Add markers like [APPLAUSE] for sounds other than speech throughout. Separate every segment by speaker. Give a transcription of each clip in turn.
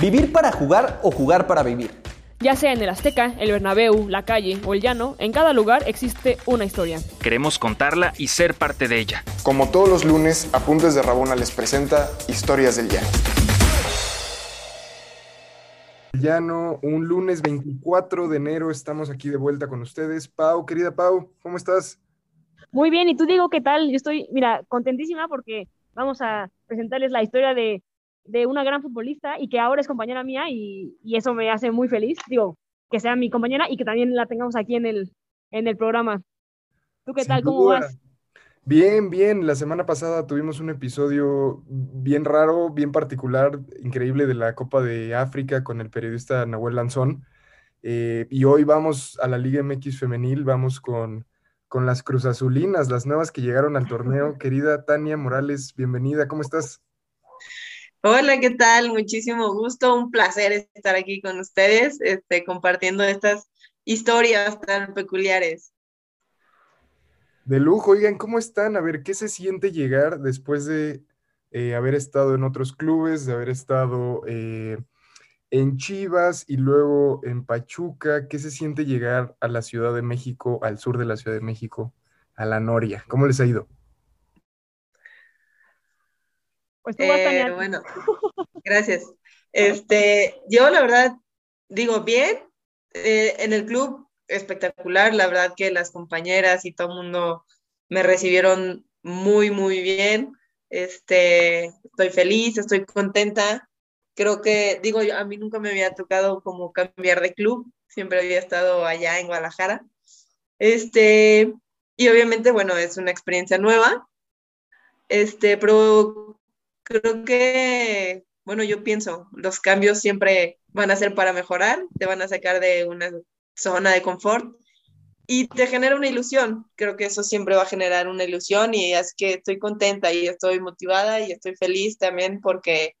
Speaker 1: ¿Vivir para jugar o jugar para vivir?
Speaker 2: Ya sea en el Azteca, el Bernabéu, la calle o el llano, en cada lugar existe una historia.
Speaker 3: Queremos contarla y ser parte de ella.
Speaker 4: Como todos los lunes, Apuntes de Rabona les presenta Historias del Llano.
Speaker 5: Llano, un lunes 24 de enero estamos aquí de vuelta con ustedes. Pau, querida Pau, ¿cómo estás?
Speaker 2: Muy bien, y tú digo, ¿qué tal? Yo estoy, mira, contentísima porque vamos a presentarles la historia de de una gran futbolista y que ahora es compañera mía y, eso me hace muy feliz. Digo, que sea mi compañera y que también la tengamos aquí en el, en el programa. ¿Tú qué tal? ¿Cómo vas?
Speaker 5: Bien, bien. La semana pasada tuvimos un episodio bien raro, bien particular, increíble de la Copa de África con el periodista Nahuel Lanzón. Eh, y hoy vamos a la Liga MX Femenil, vamos con, con las Cruzazulinas, las nuevas que llegaron al torneo. [LAUGHS] Querida Tania Morales, bienvenida, ¿cómo estás?
Speaker 6: Hola, ¿qué tal? Muchísimo gusto, un placer estar aquí con ustedes, este, compartiendo estas historias tan peculiares.
Speaker 5: De lujo, oigan, ¿cómo están? A ver, ¿qué se siente llegar después de eh, haber estado en otros clubes, de haber estado eh, en Chivas y luego en Pachuca? ¿Qué se siente llegar a la Ciudad de México, al sur de la Ciudad de México, a la Noria? ¿Cómo les ha ido?
Speaker 6: Pues eh, bueno, [LAUGHS] gracias. Este, yo la verdad digo bien, eh, en el club espectacular, la verdad que las compañeras y todo el mundo me recibieron muy, muy bien. Este, estoy feliz, estoy contenta. Creo que, digo, a mí nunca me había tocado como cambiar de club, siempre había estado allá en Guadalajara. Este, y obviamente, bueno, es una experiencia nueva. Este, pero creo que, bueno, yo pienso, los cambios siempre van a ser para mejorar, te van a sacar de una zona de confort y te genera una ilusión. Creo que eso siempre va a generar una ilusión y es que estoy contenta y estoy motivada y estoy feliz también porque,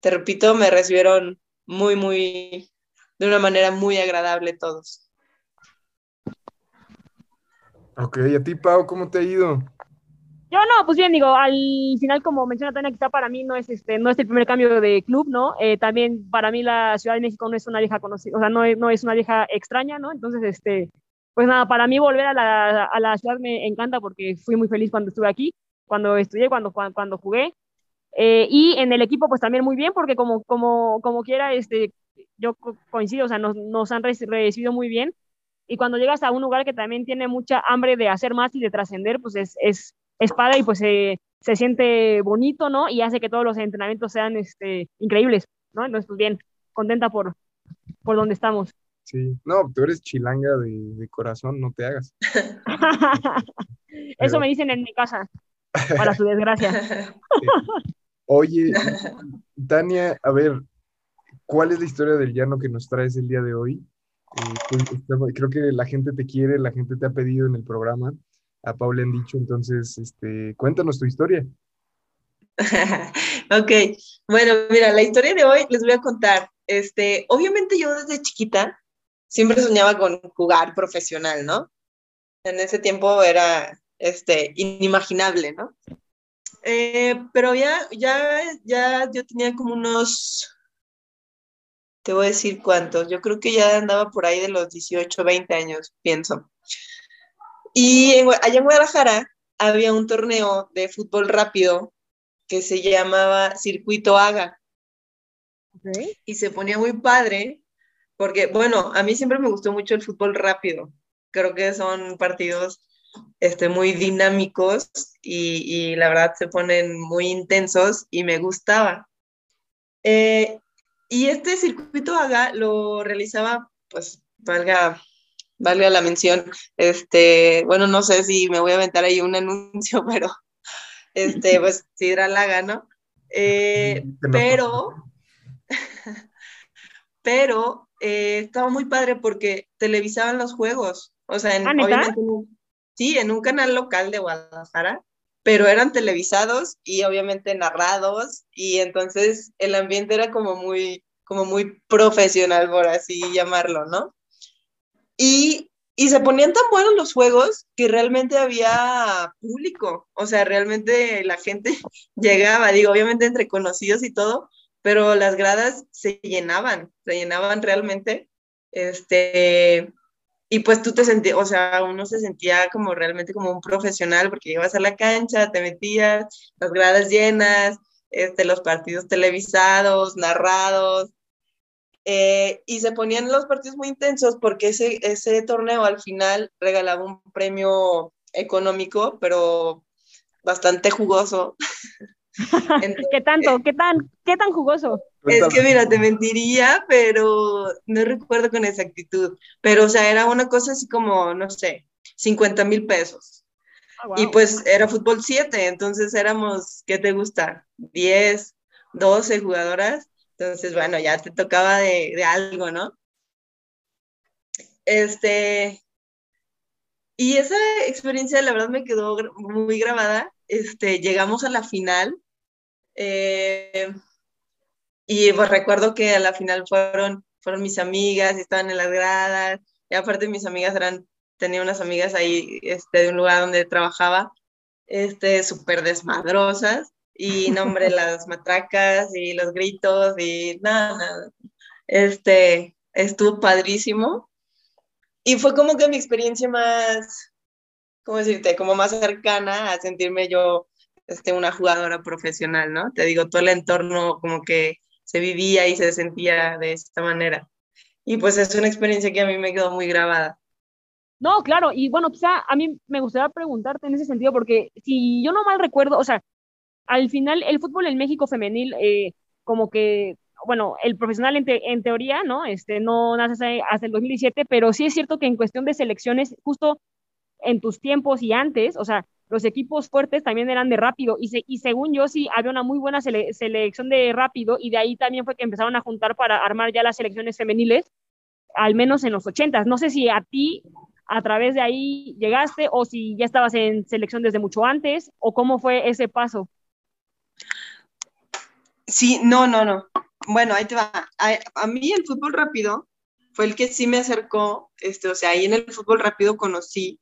Speaker 6: te repito, me recibieron muy, muy, de una manera muy agradable todos.
Speaker 5: Ok, ¿y a ti, Pau, cómo te ha ido?
Speaker 2: Yo no, pues bien, digo, al final, como menciona Tania, quizá para mí no es, este, no es el primer cambio de club, ¿no? Eh, también para mí la Ciudad de México no es una vieja conocida, o sea, no es, no es una vieja extraña, ¿no? Entonces, este, pues nada, para mí volver a la, a la ciudad me encanta porque fui muy feliz cuando estuve aquí, cuando estudié, cuando, cuando, jugué. Eh, y en el equipo, pues también muy bien, porque como, como, como quiera, este, yo coincido, o sea, nos, nos han recibido muy bien. Y cuando llegas a un lugar que también tiene mucha hambre de hacer más y de trascender, pues es, es, espada y pues se siente bonito, ¿no? Y hace que todos los entrenamientos sean este, increíbles, ¿no? Entonces, pues bien, contenta por, por donde estamos.
Speaker 5: Sí, no, tú eres chilanga de, corazón, no te hagas. [LAUGHS]
Speaker 2: Eso me dicen en mi casa, para su desgracia. [LAUGHS]
Speaker 5: Oye, Tania, a ver, ¿cuál es la historia del llano que nos traes el día de hoy? Eh, pues, creo que la gente te quiere, la gente te ha pedido en el programa a Paul le han dicho. Entonces, este, cuéntanos tu historia. [LAUGHS]
Speaker 6: ok, bueno, mira, la historia de hoy les voy a contar. Este, obviamente yo desde chiquita siempre soñaba con jugar profesional, ¿no? En ese tiempo era este, inimaginable, ¿no? Eh, pero ya, ya, ya yo tenía como unos, te voy a decir cuántos, yo creo que ya andaba por ahí de los 18, 20 años, pienso. Y allá en Guadalajara había un torneo de fútbol rápido que se llamaba Circuito Haga. Y se ponía muy padre porque, bueno, a mí siempre me gustó mucho el fútbol rápido. Creo que son partidos este, muy dinámicos y, la verdad se ponen muy intensos y me gustaba. Eh, y este circuito haga lo realizaba, pues, valga valga la mención, este, bueno, no sé si me voy a aventar ahí un anuncio, [LAUGHS] pero este, pues Sidra Laga, ¿no? Eh, pero, [LAUGHS] pero eh, estaba muy padre porque televisaban los juegos, o sea, en, ¿Ah, sí, en un canal local de Guadalajara, pero eran televisados y obviamente narrados, y entonces el ambiente era como muy, como muy profesional, por así llamarlo, ¿no? Y, se ponían tan buenos los juegos que realmente había público, o sea, realmente la gente [LAUGHS] llegaba, digo, obviamente entre conocidos y todo, pero las gradas se llenaban, se llenaban realmente. Este, y pues tú te sentías, o sea, uno se sentía como realmente como un profesional porque ibas a la cancha, te metías, las gradas llenas, este, los partidos televisados, narrados, eh, y se ponían los partidos muy intensos porque ese, ese torneo al final regalaba un premio económico, pero bastante jugoso. [LAUGHS]
Speaker 2: ¿Qué tanto? ¿Qué tan, ¿Qué tan jugoso?
Speaker 6: Es que mira, te mentiría, pero no recuerdo con exactitud. Pero, o sea, era una cosa así como, no sé, 50 mil pesos. Ah, y pues era fútbol 7, entonces éramos, ¿qué te gusta? 10, 12 jugadoras. Entonces, bueno, ya te tocaba de, algo, ¿no? Este, y esa experiencia, la verdad, me quedó muy grabada. Este, llegamos a la final. Eh, y pues recuerdo que a la final fueron, fueron mis amigas, estaban en las gradas. Y aparte mis amigas eran, tenía unas amigas ahí este, de un lugar donde trabajaba, este, súper desmadrosas. Y no, hombre, las matracas y los gritos y nada, nada. Este, estuvo padrísimo. Y fue como que mi experiencia más, ¿cómo decirte? Como más cercana a sentirme yo este, una jugadora profesional, ¿no? Te digo, todo el entorno como que se vivía y se sentía de esta manera. Y pues es una experiencia que a mí me quedó muy grabada.
Speaker 2: No, claro, y bueno, quizá a mí me gustaría preguntarte en ese sentido, porque si yo no mal recuerdo, o sea, al final el fútbol en México femenil, eh, como que bueno, el profesional en, teoría, ¿no? Este, no nace hasta el 2017, pero sí es cierto que en cuestión de selecciones, justo en tus tiempos y antes, o sea, los equipos fuertes también eran de rápido y, y según yo sí había una muy buena selección de rápido y de ahí también fue que empezaron a juntar para armar ya las selecciones femeniles, al menos en los ochentas. No sé si a ti a través de ahí llegaste o si ya estabas en selección desde mucho antes o cómo fue ese paso.
Speaker 6: Sí, no, no, no. Bueno, ahí te va. A, mí el fútbol rápido fue el que sí me acercó, este, o sea, ahí en el fútbol rápido conocí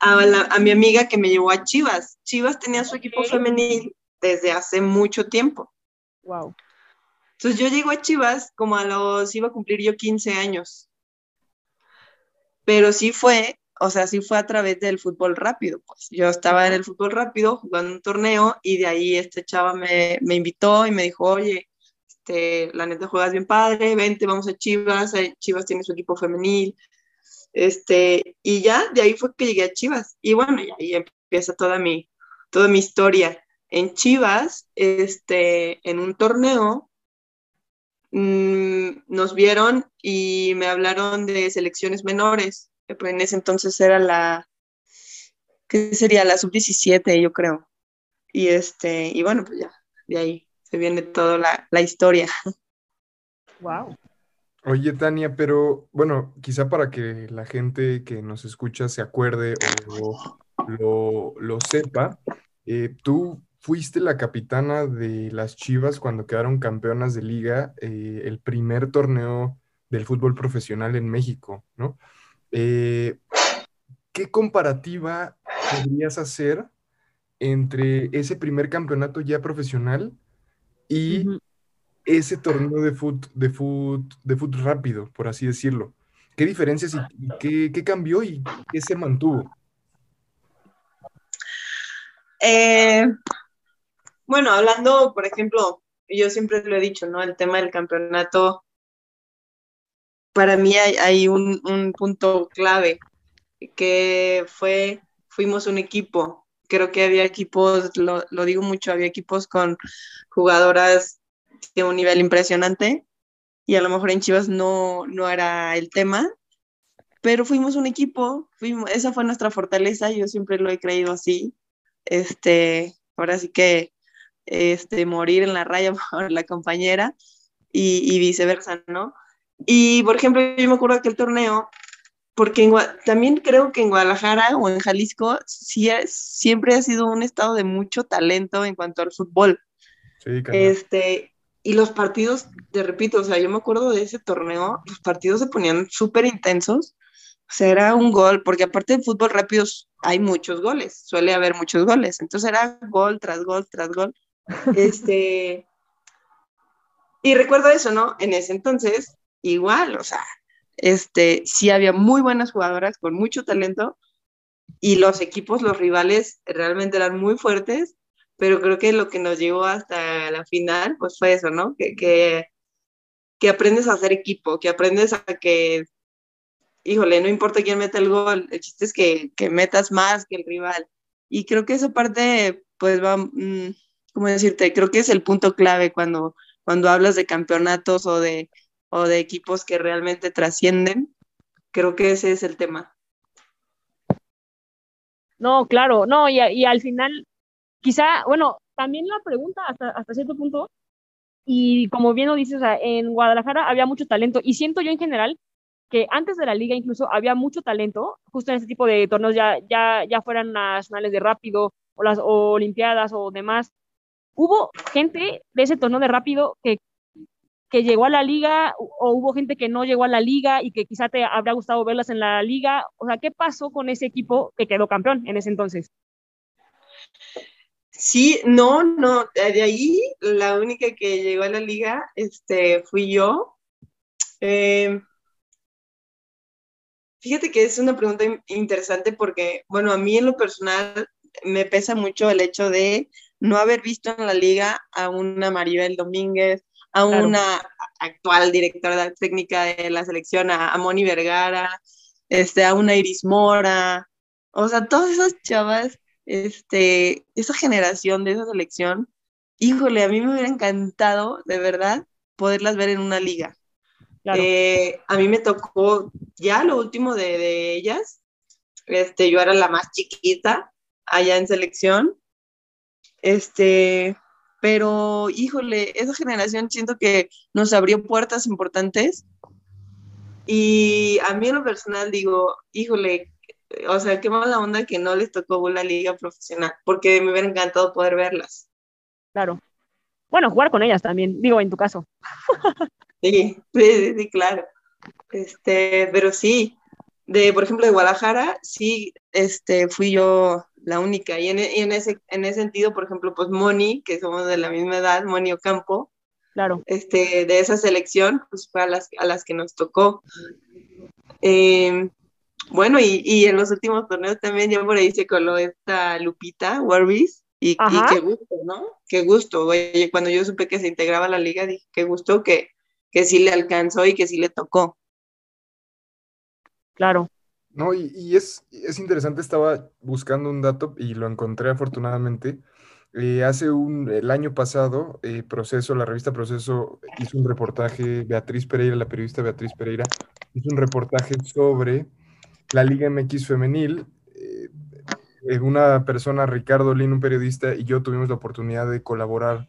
Speaker 6: a, mi amiga que me llevó a Chivas. Chivas tenía su equipo femenil desde hace mucho tiempo.
Speaker 2: Wow.
Speaker 6: Entonces yo llego a Chivas como a los, iba a cumplir yo 15 años. Pero sí fue, o sea, sí fue a través del fútbol rápido. Pues yo estaba en el fútbol rápido jugando un torneo y de ahí este chava me, me invitó y me dijo, oye, este, la neta juegas bien padre, vente, vamos a Chivas, Chivas tiene su equipo femenil, este, y ya, de ahí fue que llegué a Chivas, y bueno, y ahí empieza toda mi, toda mi historia. En Chivas, este, en un torneo, mm, nos vieron y me hablaron de selecciones menores, en ese entonces era la, ¿qué sería? La sub-17, yo creo. Y este, y bueno, pues ya, de ahí viene toda la, historia. [LAUGHS]
Speaker 2: Wow.
Speaker 5: Oye, Tania, pero bueno, quizá para que la gente que nos escucha se acuerde o lo, sepa, eh, tú fuiste la capitana de las Chivas cuando quedaron campeonas de liga, eh, el primer torneo del fútbol profesional en México, ¿no? Eh, ¿Qué comparativa podrías hacer entre ese primer campeonato ya profesional y ese torneo de fútbol de de rápido, por así decirlo. ¿Qué diferencias y, qué, cambió y qué se mantuvo?
Speaker 6: Eh, bueno, hablando, por ejemplo, yo siempre lo he dicho, ¿no? El tema del campeonato, para mí hay, un, un, punto clave, que fue, fuimos un equipo, creo que había equipos, lo, lo, digo mucho, había equipos con jugadoras de un nivel impresionante y a lo mejor en Chivas no, no era el tema, pero fuimos un equipo, fuimos, esa fue nuestra fortaleza, yo siempre lo he creído así. Este, ahora sí que este, morir en la raya [LAUGHS] por la compañera y, y viceversa, ¿no? Y por ejemplo, yo me acuerdo que el torneo porque también creo que en Guadalajara o en Jalisco sí, siempre ha sido un estado de mucho talento en cuanto al fútbol. Sí, este, y los partidos, te repito, o sea, yo me acuerdo de ese torneo, los partidos se ponían súper intensos, o sea, era un gol, porque aparte de fútbol rápido hay muchos goles, suele haber muchos goles, entonces era gol tras gol tras gol. [LAUGHS] Este, y recuerdo eso, ¿no? En ese entonces, igual, o sea, este, sí había muy buenas jugadoras con mucho talento y los equipos, los rivales realmente eran muy fuertes, pero creo que lo que nos llevó hasta la final, pues fue eso, ¿no? Que, que, que aprendes a hacer equipo, que aprendes a que, híjole, no importa quién meta el gol, el chiste es que, que metas más que el rival. Y creo que esa parte, pues va, mm, ¿cómo decirte? Creo que es el punto clave cuando, cuando hablas de campeonatos o de, o de equipos que realmente trascienden. Creo que ese es el tema.
Speaker 2: No, claro, no, y, y al final, quizá, bueno, también la pregunta hasta, hasta cierto punto, y como bien lo dices, o sea, en Guadalajara había mucho talento, y siento yo en general que antes de la liga incluso había mucho talento, justo en este tipo de torneos, ya, ya, ya fueran nacionales de rápido, o las o olimpiadas o demás, hubo gente de ese torneo de rápido que, que llegó a la liga o hubo gente que no llegó a la liga y que quizá te habría gustado verlas en la liga. O sea, ¿qué pasó con ese equipo que quedó campeón en ese entonces?
Speaker 6: Sí, no, no, de ahí la única que llegó a la liga este, fui yo. Eh, fíjate que es una pregunta interesante porque, bueno, a mí en lo personal me pesa mucho el hecho de no haber visto en la liga a una Maribel Domínguez, a una actual directora técnica de la selección, a, Moni Vergara, este, a una Iris Mora, o sea, todas esas chavas, este, esa generación de esa selección, híjole, a mí me hubiera encantado, de verdad, poderlas ver en una liga. Eh, a mí me tocó ya lo último de, de ellas, este, yo era la más chiquita allá en selección, este, pero híjole, esa generación siento que nos abrió puertas importantes y a mí en lo personal digo, híjole, o sea, qué mala onda que no les tocó una liga profesional, porque me hubiera encantado poder verlas.
Speaker 2: Claro. Bueno, jugar con ellas también, digo, en tu caso.
Speaker 6: sí, sí, sí, claro. Este, pero sí, de, por ejemplo, de Guadalajara, sí, este, fui yo la única. Y en, en, ese, en ese sentido, por ejemplo, pues Moni, que somos de la misma edad, Moni Ocampo,
Speaker 2: claro.
Speaker 6: este, de esa selección, pues fue a las, a las que nos tocó. Eh, bueno, y, y, en los últimos torneos también ya por ahí se coló esta Lupita Warbis, y, y, qué gusto, ¿no? Qué gusto. Oye, cuando yo supe que se integraba a la liga, dije, qué gusto que, que sí le alcanzó y que sí le tocó.
Speaker 2: Claro.
Speaker 5: No, y, es, es, interesante, estaba buscando un dato y lo encontré afortunadamente. Eh, hace un, el año pasado, eh, Proceso, la revista Proceso hizo un reportaje, Beatriz Pereira, la periodista Beatriz Pereira, hizo un reportaje sobre la Liga MX femenil. Eh, una persona, Ricardo Lin, un periodista, y yo tuvimos la oportunidad de colaborar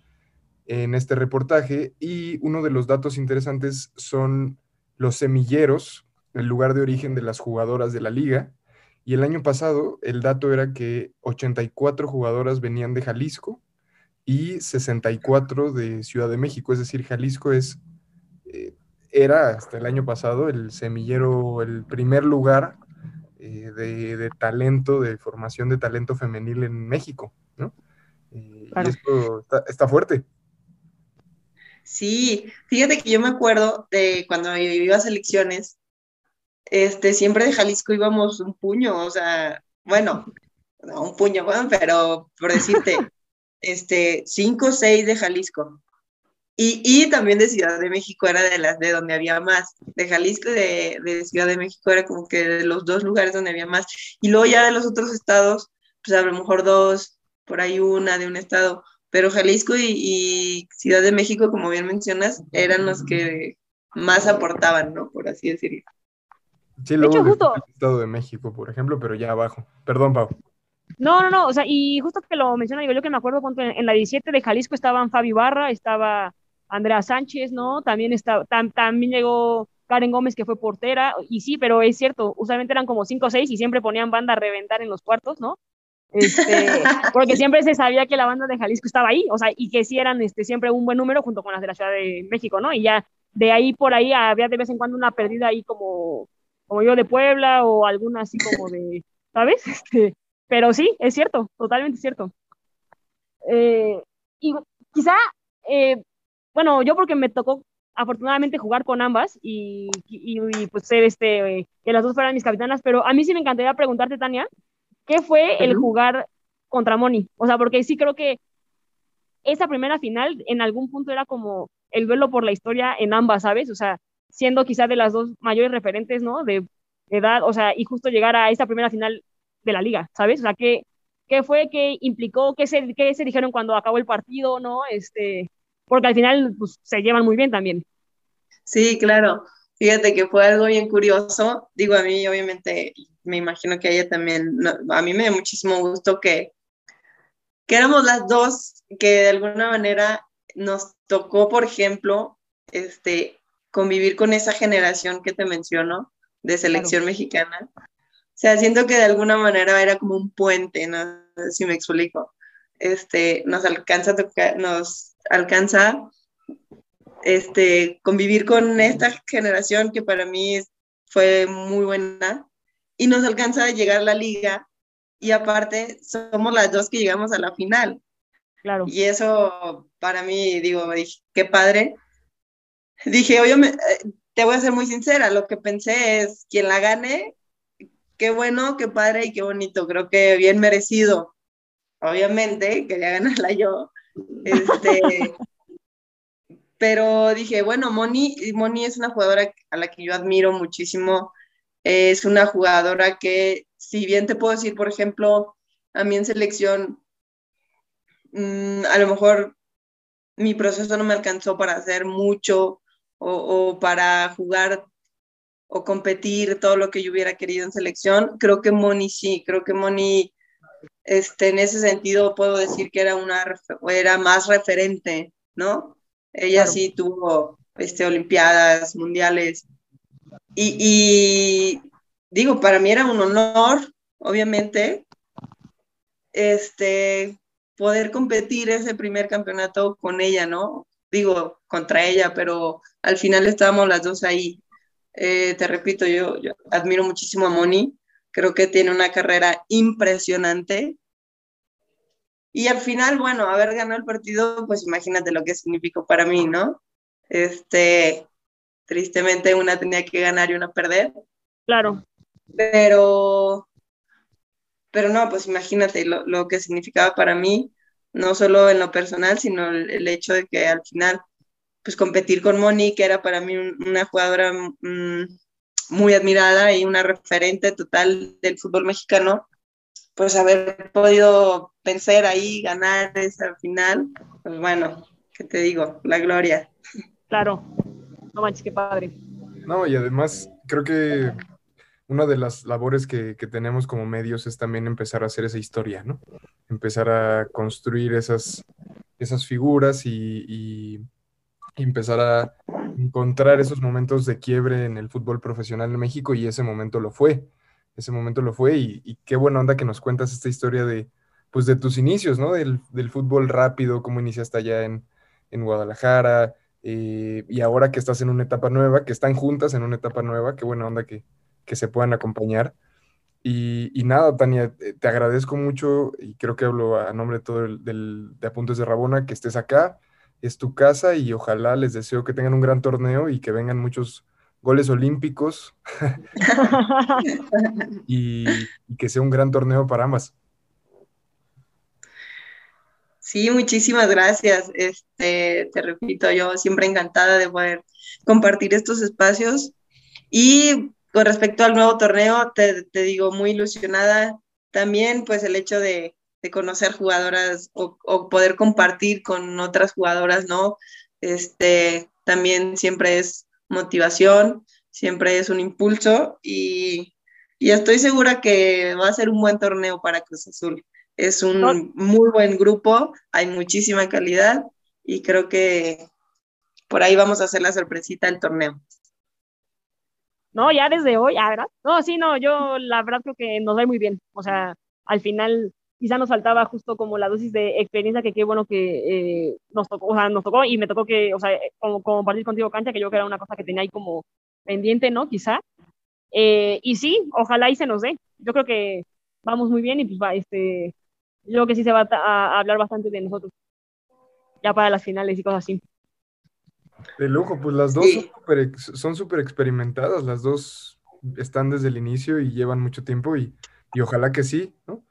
Speaker 5: en este reportaje y uno de los datos interesantes son los semilleros el lugar de origen de las jugadoras de la liga. Y el año pasado el dato era que 84 jugadoras venían de Jalisco y 64 de Ciudad de México. Es decir, Jalisco es, eh, era hasta el año pasado el semillero, el primer lugar eh, de, talento, de formación de talento femenil en México, ¿no? Eh, y esto está, está, fuerte.
Speaker 6: Sí, fíjate que yo me acuerdo de cuando iba a selecciones, este, siempre de Jalisco íbamos un puño, o sea, bueno, no un puño, bueno, pero por decirte, [LAUGHS] este, cinco o seis de Jalisco. Y, y, también de Ciudad de México era de las de donde había más. De Jalisco y de, de, Ciudad de México era como que de los dos lugares donde había más. Y luego ya de los otros estados, pues a lo mejor dos, por ahí una de un estado. Pero Jalisco y, y Ciudad de México, como bien mencionas, eran los que más aportaban, ¿no? Por así decirlo.
Speaker 5: Sí, luego de hecho, Estado de México, por ejemplo, pero ya abajo. Perdón, Pau.
Speaker 2: No, no, no, o sea, y justo que lo menciona, digo, yo que me acuerdo, en la 17 de Jalisco estaban Fabi Barra, estaba Andrea Sánchez, ¿no? También, estaba, también llegó Karen Gómez, que fue portera, y sí, pero es cierto, usualmente eran como 5 o 6 y siempre ponían banda a reventar en los cuartos, ¿no? Este, [LAUGHS] porque siempre se sabía que la banda de Jalisco estaba ahí, o sea, y que sí eran este, siempre un buen número junto con las de la Ciudad de México, ¿no? Y ya de ahí por ahí había de vez en cuando una perdida ahí como como yo de Puebla o alguna así como de, ¿sabes? [LAUGHS] Este, pero sí, es cierto, totalmente cierto. Eh, y quizá, eh, bueno, yo porque me tocó afortunadamente jugar con ambas y, y, pues ser este, que las dos fueran mis capitanas, pero a mí sí me encantaría preguntarte, Tania, ¿qué fue el jugar contra Moni? O sea, porque sí creo que esa primera final en algún punto era como el duelo por la historia en ambas, ¿sabes? O sea, siendo quizá de las dos mayores referentes, ¿no? De, edad, o sea, y justo llegar a esa primera final de la liga, ¿sabes? O sea, ¿qué, qué fue, qué implicó, qué se, qué se dijeron cuando acabó el partido, ¿no? Este, porque al final pues, se llevan muy bien también.
Speaker 6: Sí, claro. Fíjate que fue algo bien curioso. Digo, a mí obviamente me imagino que a ella también, a mí me da muchísimo gusto que, que éramos las dos que de alguna manera nos tocó, por ejemplo, este, convivir con esa generación que te menciono de selección mexicana. O sea, siento que de alguna manera era como un puente, no sé si me explico. Este, nos alcanza nos alcanza este, convivir con esta generación que para mí fue muy buena y nos alcanza a llegar a la liga y aparte somos las dos que llegamos a la final.
Speaker 2: Claro.
Speaker 6: Y eso para mí, digo, qué padre. Dije, oye, eh, te voy a ser muy sincera, lo que pensé es, quien la gane, qué bueno, qué padre y qué bonito, creo que bien merecido. Obviamente, quería ganarla yo. Este, [LAUGHS] pero dije, bueno, Moni, Moni es una jugadora a la que yo admiro muchísimo. Es una jugadora que, si bien te puedo decir, por ejemplo, a mí en selección Mm, a lo mejor mi proceso no me alcanzó para hacer mucho o, para jugar o competir todo lo que yo hubiera querido en selección. Creo que Moni sí, creo que Moni este, en ese sentido puedo decir que era, una, era más referente, ¿no? Ella sí tuvo este, Olimpiadas, Mundiales. Y, y, digo, para mí era un honor, obviamente, este, poder competir ese primer campeonato con ella, ¿no? Digo, contra ella, pero al final estábamos las dos ahí. Eh, te repito, yo, admiro muchísimo a Moni, creo que tiene una carrera impresionante. Y al final, bueno, haber ganado el partido, pues imagínate lo que significó para mí, ¿no? Este, tristemente una tenía que ganar y una perder.
Speaker 2: Claro.
Speaker 6: Pero pero no, pues imagínate lo, que significaba para mí, no solo en lo personal, sino el, hecho de que al final, pues competir con Moni, que era para mí una jugadora mm, muy admirada y una referente total del fútbol mexicano, pues haber podido vencer ahí, ganar esa final, pues bueno, ¿qué te digo? La gloria.
Speaker 2: Claro, no manches, qué padre.
Speaker 5: No, y además creo que una de las labores que, tenemos como medios es también empezar a hacer esa historia, ¿no? Empezar a construir esas, esas figuras y, empezar a encontrar esos momentos de quiebre en el fútbol profesional en México y ese momento lo fue, ese momento lo fue y, qué buena onda que nos cuentas esta historia de, pues de tus inicios, ¿no? Del, fútbol rápido, cómo iniciaste allá en, Guadalajara eh, y ahora que estás en una etapa nueva, que están juntas en una etapa nueva, qué buena onda que, que se puedan acompañar. Y, nada, Tania, eh, te agradezco mucho y creo que hablo a nombre de todo el, del, de Apuntes de Rabona, que estés acá, es tu casa y ojalá les deseo que tengan un gran torneo y que vengan muchos goles olímpicos [LAUGHS] y, y, que sea un gran torneo para ambas.
Speaker 6: Sí, muchísimas gracias. Este, te repito, yo siempre encantada de poder compartir estos espacios y con respecto al nuevo torneo, te, digo, muy ilusionada. También, pues, el hecho de, conocer jugadoras o, poder compartir con otras jugadoras, ¿no? Este, también siempre es motivación, siempre es un impulso y, estoy segura que va a ser un buen torneo para Cruz Azul. Es un muy buen grupo, hay muchísima calidad y creo que por ahí vamos a hacer la sorpresita del torneo.
Speaker 2: No, ya desde hoy, ah. No, sí, no, yo la verdad creo que nos va muy bien. O sea, al final quizá nos faltaba justo como la dosis de experiencia que qué bueno que eh, nos tocó, o sea, nos tocó y me tocó que, o sea, como compartir contigo cancha, que yo creo que era una cosa que tenía ahí como pendiente, ¿no? Quizá. Eh, y sí, ojalá y se nos dé. Yo creo que vamos muy bien y pues va, este, yo creo que sí se va a, a hablar bastante de nosotros, ya para las finales y cosas así.
Speaker 5: De lujo, pues las dos
Speaker 6: Sí.
Speaker 5: son súper experimentadas, las dos están desde el inicio y llevan mucho tiempo y, y ojalá que sí, ¿no?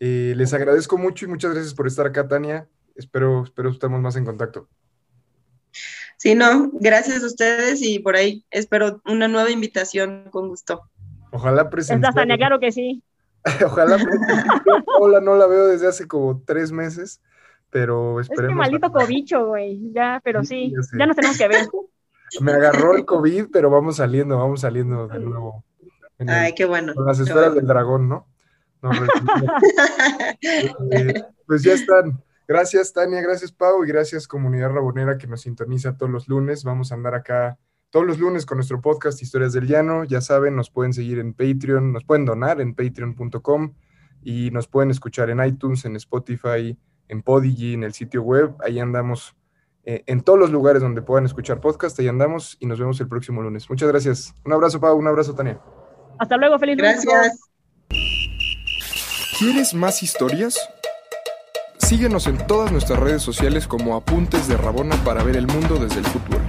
Speaker 5: Eh, les agradezco mucho y muchas gracias por estar acá, Tania. Espero, espero estemos más en contacto.
Speaker 6: Sí, no, gracias a ustedes y por ahí espero una nueva invitación con gusto.
Speaker 5: Ojalá presencial.
Speaker 2: Tania, claro que sí. [LAUGHS]
Speaker 5: Ojalá. [LAUGHS] Hola, no la veo desde hace como tres meses, pero
Speaker 2: Es que
Speaker 5: esperemos.
Speaker 2: maldito cobicho, güey. Ya, pero
Speaker 5: Sí,
Speaker 2: sí,
Speaker 5: ya
Speaker 2: ya nos tenemos que ver. [LAUGHS]
Speaker 5: Me agarró el COVID, pero vamos saliendo, vamos saliendo de nuevo. El-
Speaker 6: Ay, qué bueno.
Speaker 5: con las esferas
Speaker 6: bueno.
Speaker 5: del dragón, ¿no? No, [LAUGHS] [LAUGHS] Eh, pues ya están. Gracias, Tania, gracias, Pau, y gracias, comunidad rabonera que nos sintoniza todos los lunes. Vamos a andar acá todos los lunes con nuestro podcast Historias del Llano. Ya saben, nos pueden seguir en Patreon, nos pueden donar en patreon.com y nos pueden escuchar en iTunes, en Spotify, en Podigy, en el sitio web. Ahí andamos eh, en todos los lugares donde puedan escuchar podcast. Ahí andamos y nos vemos el próximo lunes. Muchas gracias. Un abrazo, Pau, un abrazo, Tania.
Speaker 2: Hasta luego, feliz lunes.
Speaker 6: Gracias.
Speaker 5: ¿Quieres más historias? Síguenos en todas nuestras redes sociales como Apuntes de Rabona para ver el mundo desde el futuro.